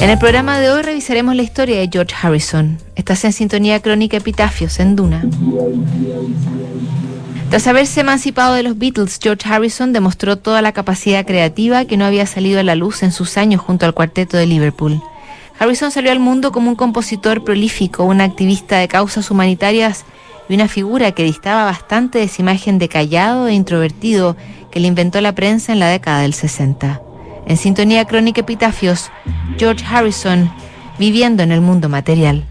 En el programa de hoy revisaremos la historia de George Harrison. Estás en sintonía crónica Epitafios en Duna. Tras haberse emancipado de los Beatles, George Harrison demostró toda la capacidad creativa que no había salido a la luz en sus años junto al cuarteto de Liverpool. Harrison salió al mundo como un compositor prolífico, un activista de causas humanitarias y una figura que distaba bastante de esa imagen de callado e introvertido que le inventó la prensa en la década del 60. En sintonía crónica epitafios, George Harrison, viviendo en el mundo material.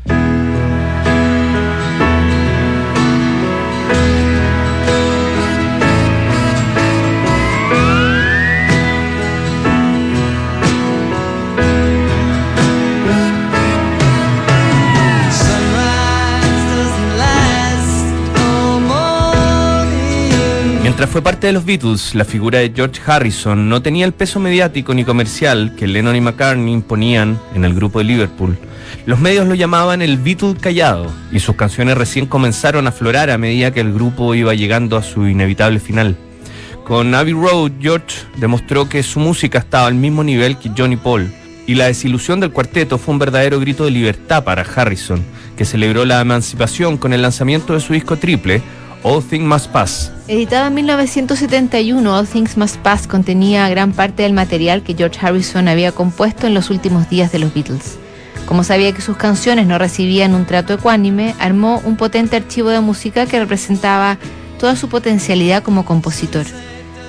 Mientras fue parte de los Beatles, la figura de George Harrison no tenía el peso mediático ni comercial que Lennon y McCartney imponían en el grupo de Liverpool. Los medios lo llamaban el Beatle callado y sus canciones recién comenzaron a aflorar a medida que el grupo iba llegando a su inevitable final. Con Abbey Road, George demostró que su música estaba al mismo nivel que Johnny Paul y la desilusión del cuarteto fue un verdadero grito de libertad para Harrison, que celebró la emancipación con el lanzamiento de su disco triple, All Things Must Pass. Editado en 1971, All Things Must Pass contenía gran parte del material que George Harrison había compuesto en los últimos días de los Beatles. Como sabía que sus canciones no recibían un trato ecuánime, armó un potente archivo de música que representaba toda su potencialidad como compositor.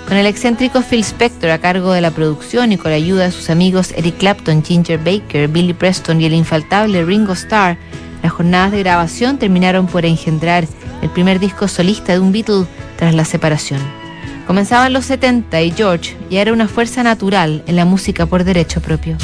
Con el excéntrico Phil Spector a cargo de la producción y con la ayuda de sus amigos Eric Clapton, Ginger Baker, Billy Preston y el infaltable Ringo Starr, las jornadas de grabación terminaron por engendrar el primer disco solista de un Beatle tras la separación. Comenzaban los 70 y George ya era una fuerza natural en la música por derecho propio.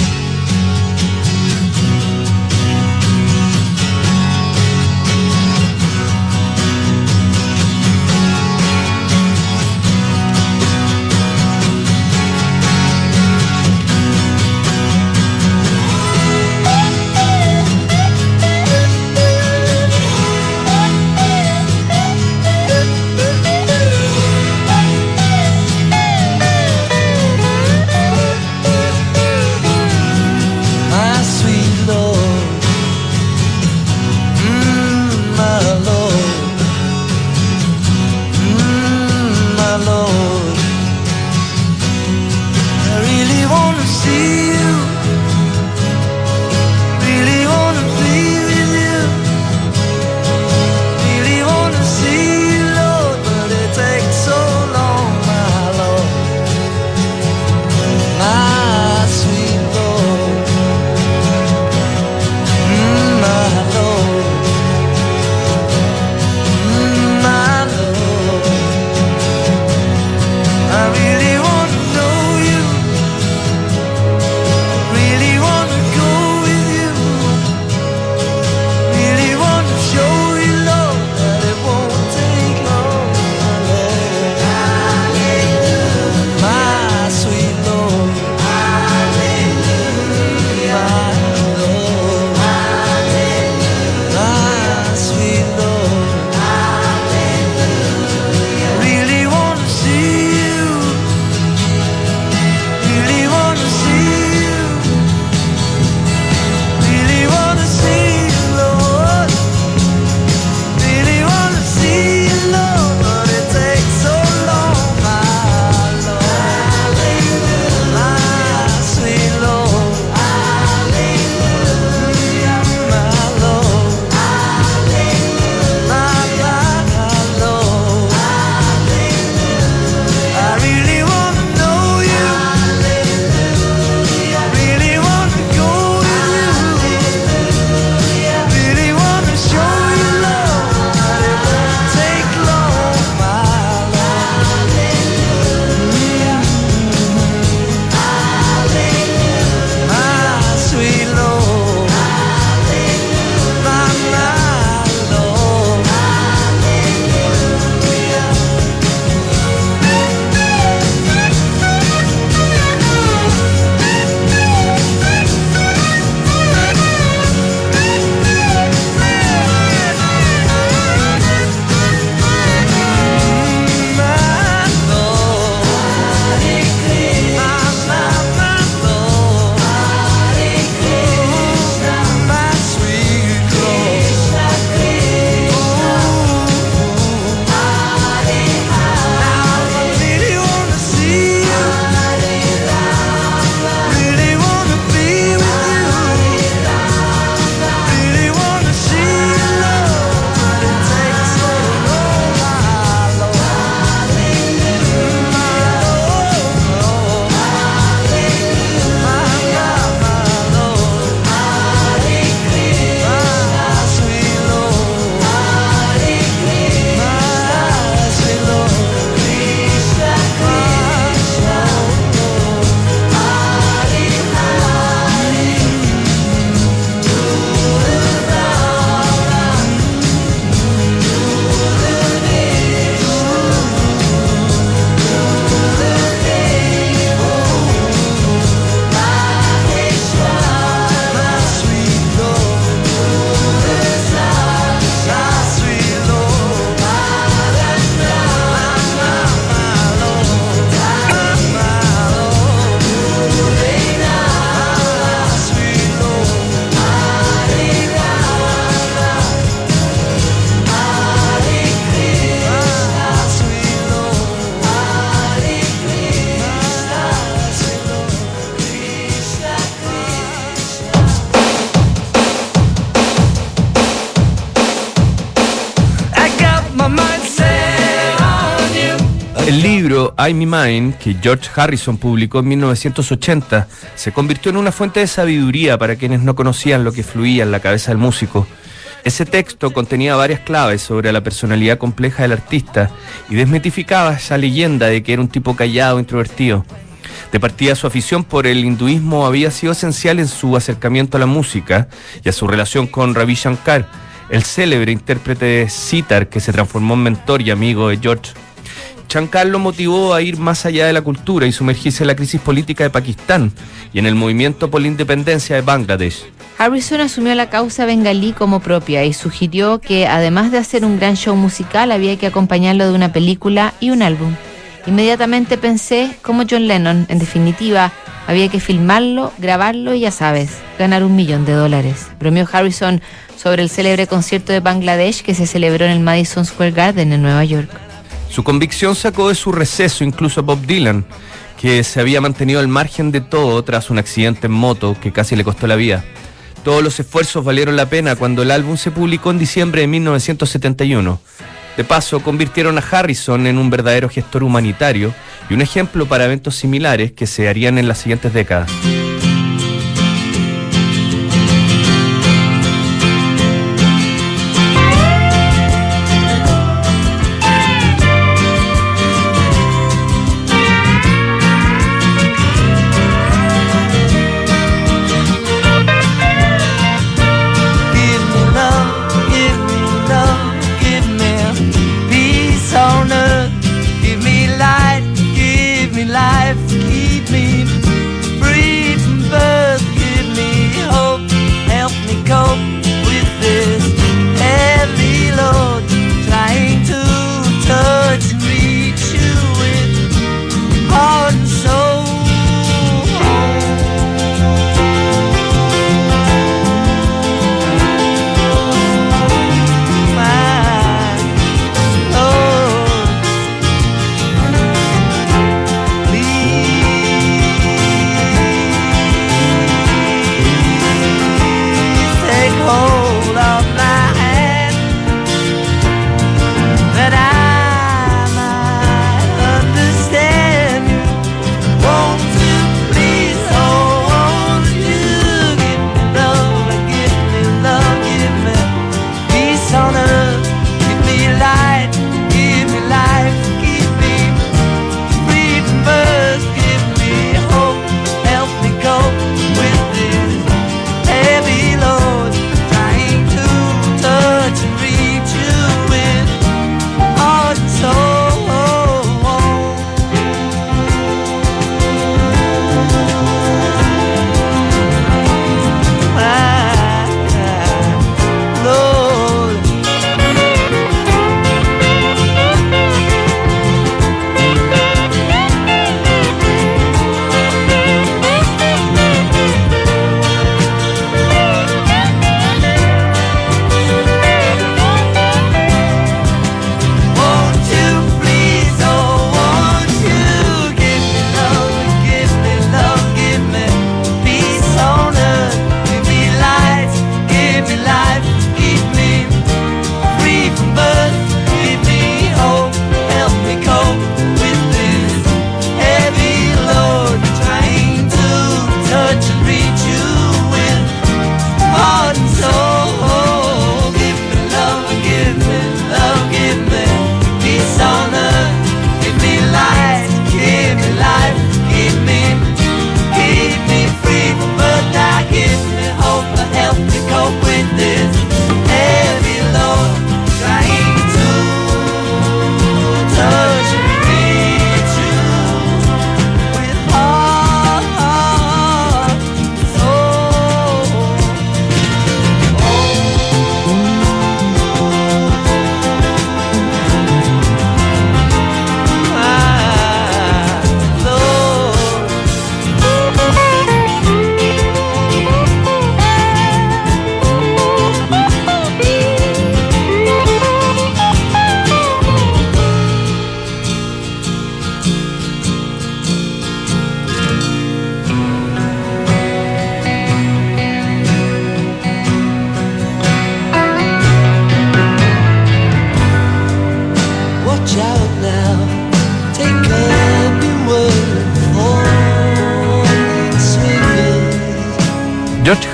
I'm Mine, que George Harrison publicó en 1980, se convirtió en una fuente de sabiduría para quienes no conocían lo que fluía en la cabeza del músico. Ese texto contenía varias claves sobre la personalidad compleja del artista y desmitificaba esa leyenda de que era un tipo callado, introvertido. De partida su afición por el hinduismo había sido esencial en su acercamiento a la música y a su relación con Ravi Shankar, el célebre intérprete de sitar que se transformó en mentor y amigo de George. Shankar lo motivó a ir más allá de la cultura y sumergirse en la crisis política de Pakistán y en el movimiento por la independencia de Bangladesh. Harrison asumió la causa bengalí como propia y sugirió que además de hacer un gran show musical había que acompañarlo de una película y un álbum. Inmediatamente pensé, como John Lennon, en definitiva, había que filmarlo, grabarlo y ya sabes, ganar un millón de dólares. Bromeó Harrison sobre el célebre concierto de Bangladesh que se celebró en el Madison Square Garden en Nueva York. Su convicción sacó de su receso incluso a Bob Dylan, que se había mantenido al margen de todo tras un accidente en moto que casi le costó la vida. Todos los esfuerzos valieron la pena cuando el álbum se publicó en diciembre de 1971. De paso, convirtieron a Harrison en un verdadero gestor humanitario y un ejemplo para eventos similares que se harían en las siguientes décadas.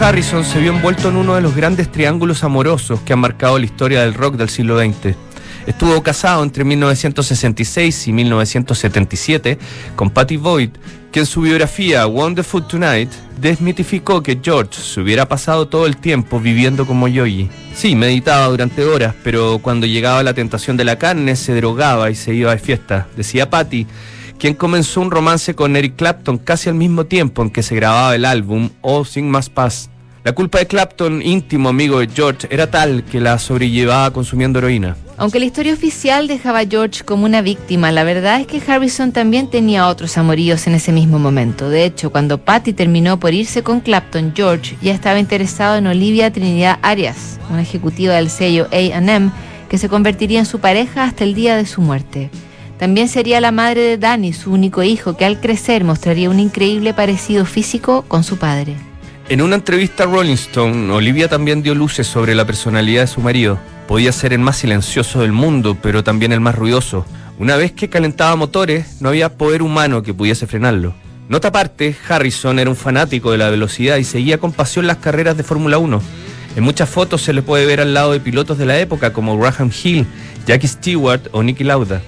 Harrison se vio envuelto en uno de los grandes triángulos amorosos que han marcado la historia del rock del siglo XX. Estuvo casado entre 1966 y 1977 con Patty Boyd, que en su biografía Wonderful Tonight desmitificó que George se hubiera pasado todo el tiempo viviendo como Yogi. Sí, meditaba durante horas, pero cuando llegaba la tentación de la carne se drogaba y se iba de fiesta. Decía Patty, quien comenzó un romance con Eric Clapton casi al mismo tiempo en que se grababa el álbum Oh Sin Más Paz. La culpa de Clapton, íntimo amigo de George, era tal que la sobrellevaba consumiendo heroína. Aunque la historia oficial dejaba a George como una víctima, la verdad es que Harrison también tenía otros amoríos en ese mismo momento. De hecho, cuando Patty terminó por irse con Clapton, George ya estaba interesado en Olivia Trinidad Arias, una ejecutiva del sello AM, que se convertiría en su pareja hasta el día de su muerte. También sería la madre de Danny, su único hijo, que al crecer mostraría un increíble parecido físico con su padre. En una entrevista a Rolling Stone, Olivia también dio luces sobre la personalidad de su marido. Podía ser el más silencioso del mundo, pero también el más ruidoso. Una vez que calentaba motores, no había poder humano que pudiese frenarlo. Nota aparte, Harrison era un fanático de la velocidad y seguía con pasión las carreras de Fórmula 1. En muchas fotos se le puede ver al lado de pilotos de la época como Graham Hill, Jackie Stewart o Nicky Lauda.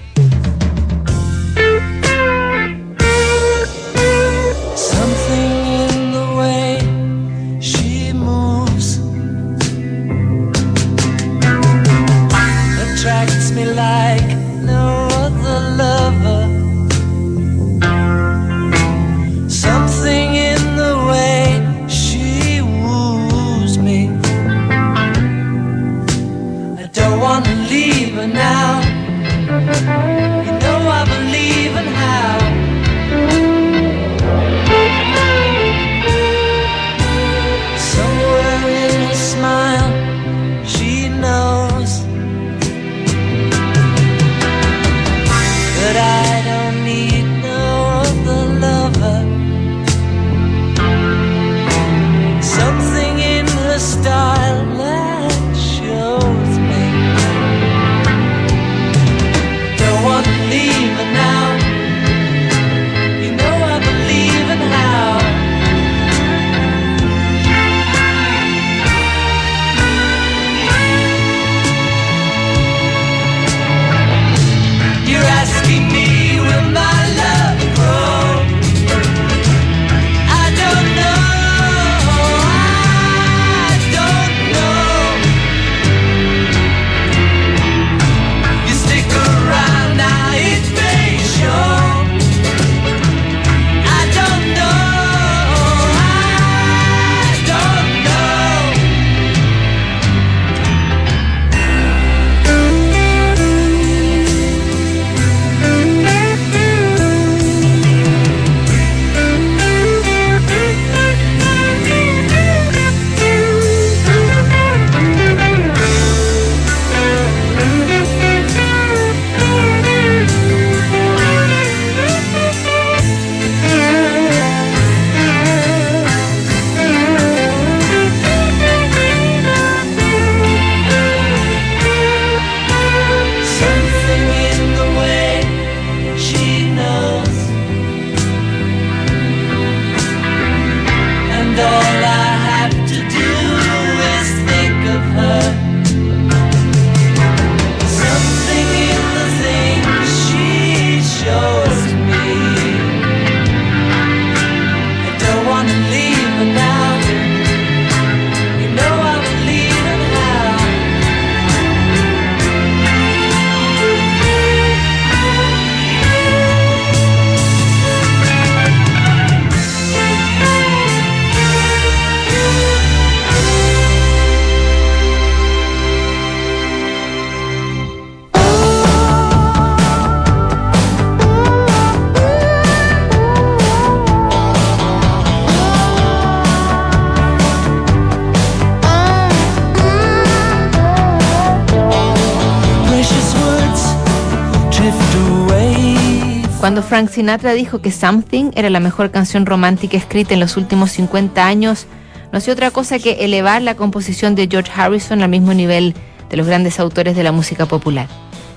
Frank Sinatra dijo que Something era la mejor canción romántica escrita en los últimos 50 años, no hacía otra cosa que elevar la composición de George Harrison al mismo nivel de los grandes autores de la música popular.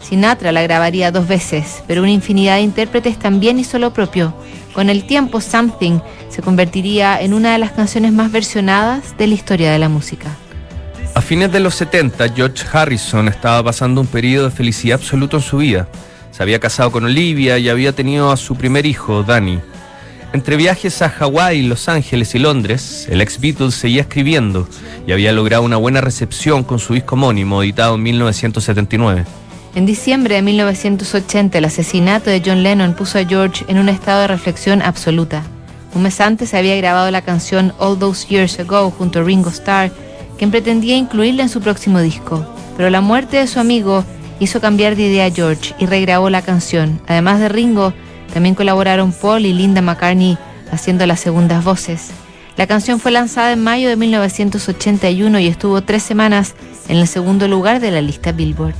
Sinatra la grabaría dos veces, pero una infinidad de intérpretes también hizo lo propio. Con el tiempo, Something se convertiría en una de las canciones más versionadas de la historia de la música. A fines de los 70, George Harrison estaba pasando un periodo de felicidad absoluto en su vida. Se había casado con Olivia y había tenido a su primer hijo, Danny. Entre viajes a Hawái, Los Ángeles y Londres, el ex Beatles seguía escribiendo y había logrado una buena recepción con su disco homónimo editado en 1979. En diciembre de 1980, el asesinato de John Lennon puso a George en un estado de reflexión absoluta. Un mes antes había grabado la canción All Those Years Ago junto a Ringo Starr, quien pretendía incluirla en su próximo disco. Pero la muerte de su amigo hizo cambiar de idea a George y regrabó la canción. Además de Ringo, también colaboraron Paul y Linda McCartney haciendo las segundas voces. La canción fue lanzada en mayo de 1981 y estuvo tres semanas en el segundo lugar de la lista Billboard.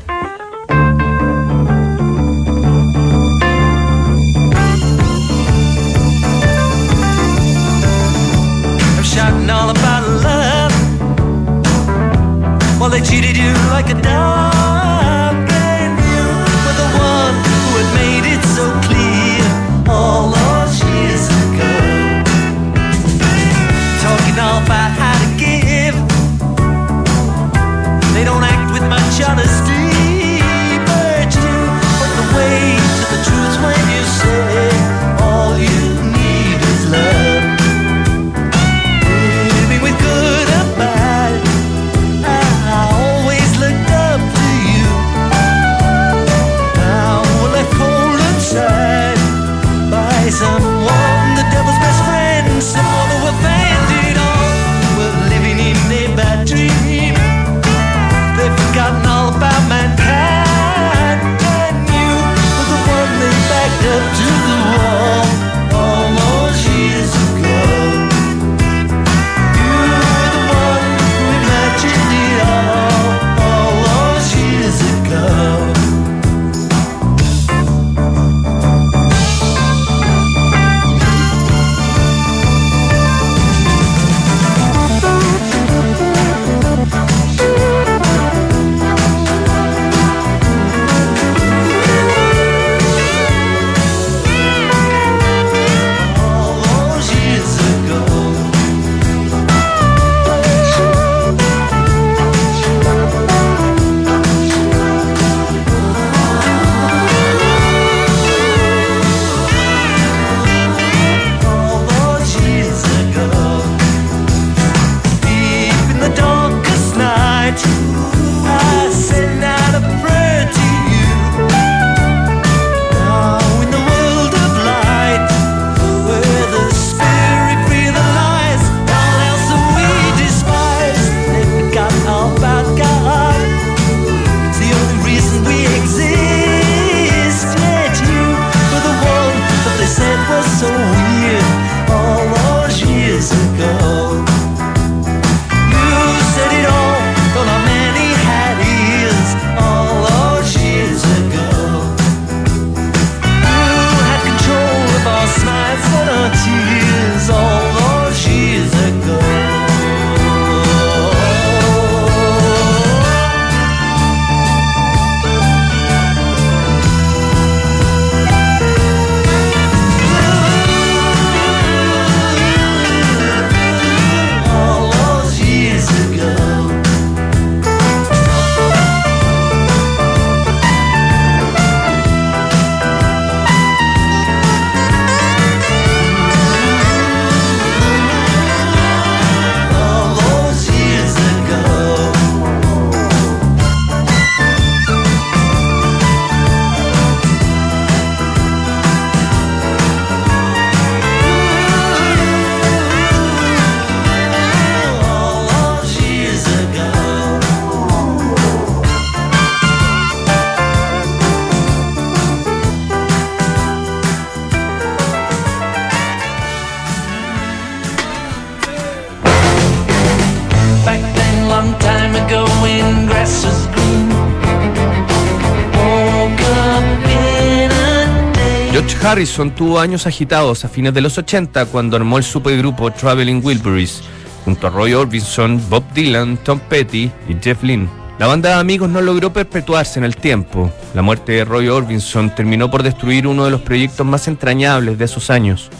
Harrison tuvo años agitados a fines de los 80 cuando armó el supergrupo Traveling Wilburys junto a Roy Orbison, Bob Dylan, Tom Petty y Jeff Lynne. La banda de amigos no logró perpetuarse en el tiempo. La muerte de Roy Orbison terminó por destruir uno de los proyectos más entrañables de esos años.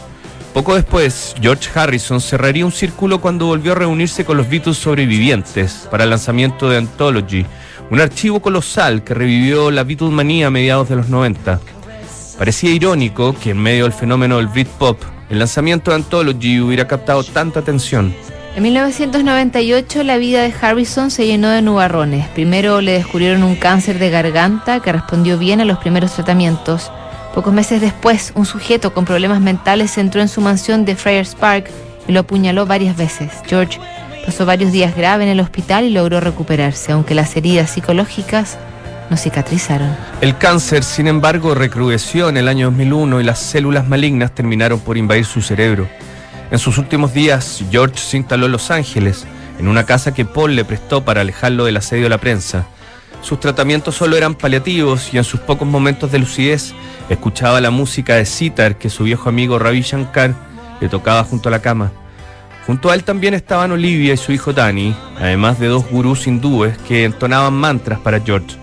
Poco después, George Harrison cerraría un círculo cuando volvió a reunirse con los Beatles sobrevivientes para el lanzamiento de Anthology, un archivo colosal que revivió la Beatlemanía a mediados de los 90. Parecía irónico que en medio del fenómeno del Britpop, el lanzamiento de Anthology hubiera captado tanta atención. En 1998 la vida de Harrison se llenó de nubarrones. Primero le descubrieron un cáncer de garganta que respondió bien a los primeros tratamientos. Pocos meses después, un sujeto con problemas mentales entró en su mansión de Friars Park y lo apuñaló varias veces. George pasó varios días grave en el hospital y logró recuperarse, aunque las heridas psicológicas no cicatrizaron. El cáncer, sin embargo, recrudeció en el año 2001 y las células malignas terminaron por invadir su cerebro. En sus últimos días, George se instaló en Los Ángeles, en una casa que Paul le prestó para alejarlo del asedio de la prensa. Sus tratamientos solo eran paliativos y en sus pocos momentos de lucidez escuchaba la música de sitar que su viejo amigo Ravi Shankar le tocaba junto a la cama. Junto a él también estaban Olivia y su hijo Danny, además de dos gurús hindúes que entonaban mantras para George.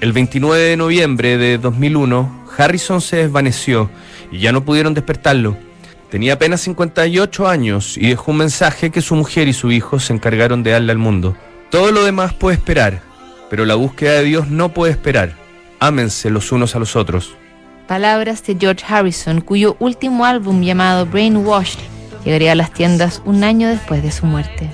El 29 de noviembre de 2001, Harrison se desvaneció y ya no pudieron despertarlo. Tenía apenas 58 años y dejó un mensaje que su mujer y su hijo se encargaron de darle al mundo. Todo lo demás puede esperar, pero la búsqueda de Dios no puede esperar. Ámense los unos a los otros. Palabras de George Harrison, cuyo último álbum llamado Brainwashed llegaría a las tiendas un año después de su muerte.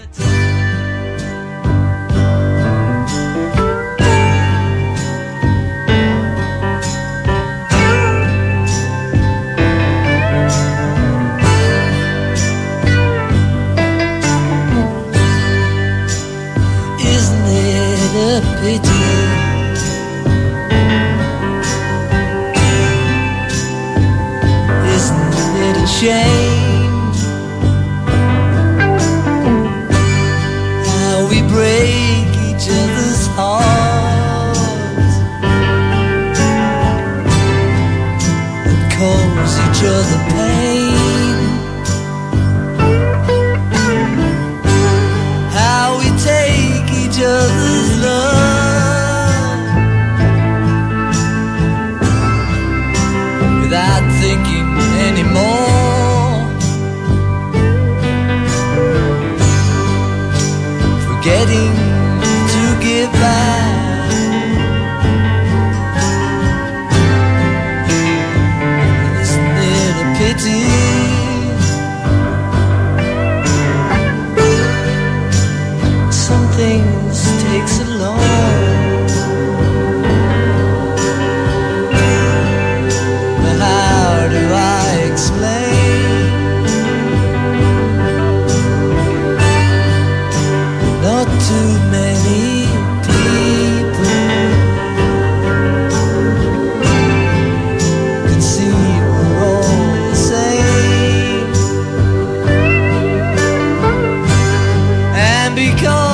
because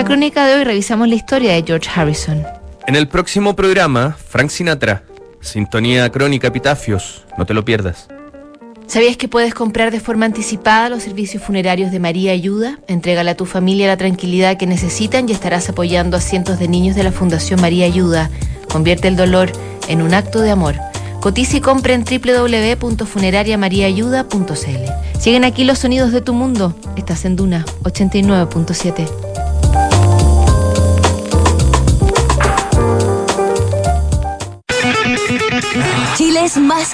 nuestra crónica de hoy revisamos la historia de George Harrison. En el próximo programa, Frank Sinatra, Sintonía Crónica Epitafios, no te lo pierdas. ¿Sabías que puedes comprar de forma anticipada los servicios funerarios de María Ayuda? Entrégale a tu familia la tranquilidad que necesitan y estarás apoyando a cientos de niños de la Fundación María Ayuda. Convierte el dolor en un acto de amor. Cotiza y compra en www.funerariamariaayuda.cl. Siguen aquí los sonidos de tu mundo. Estás en Duna 89.7. Chile es más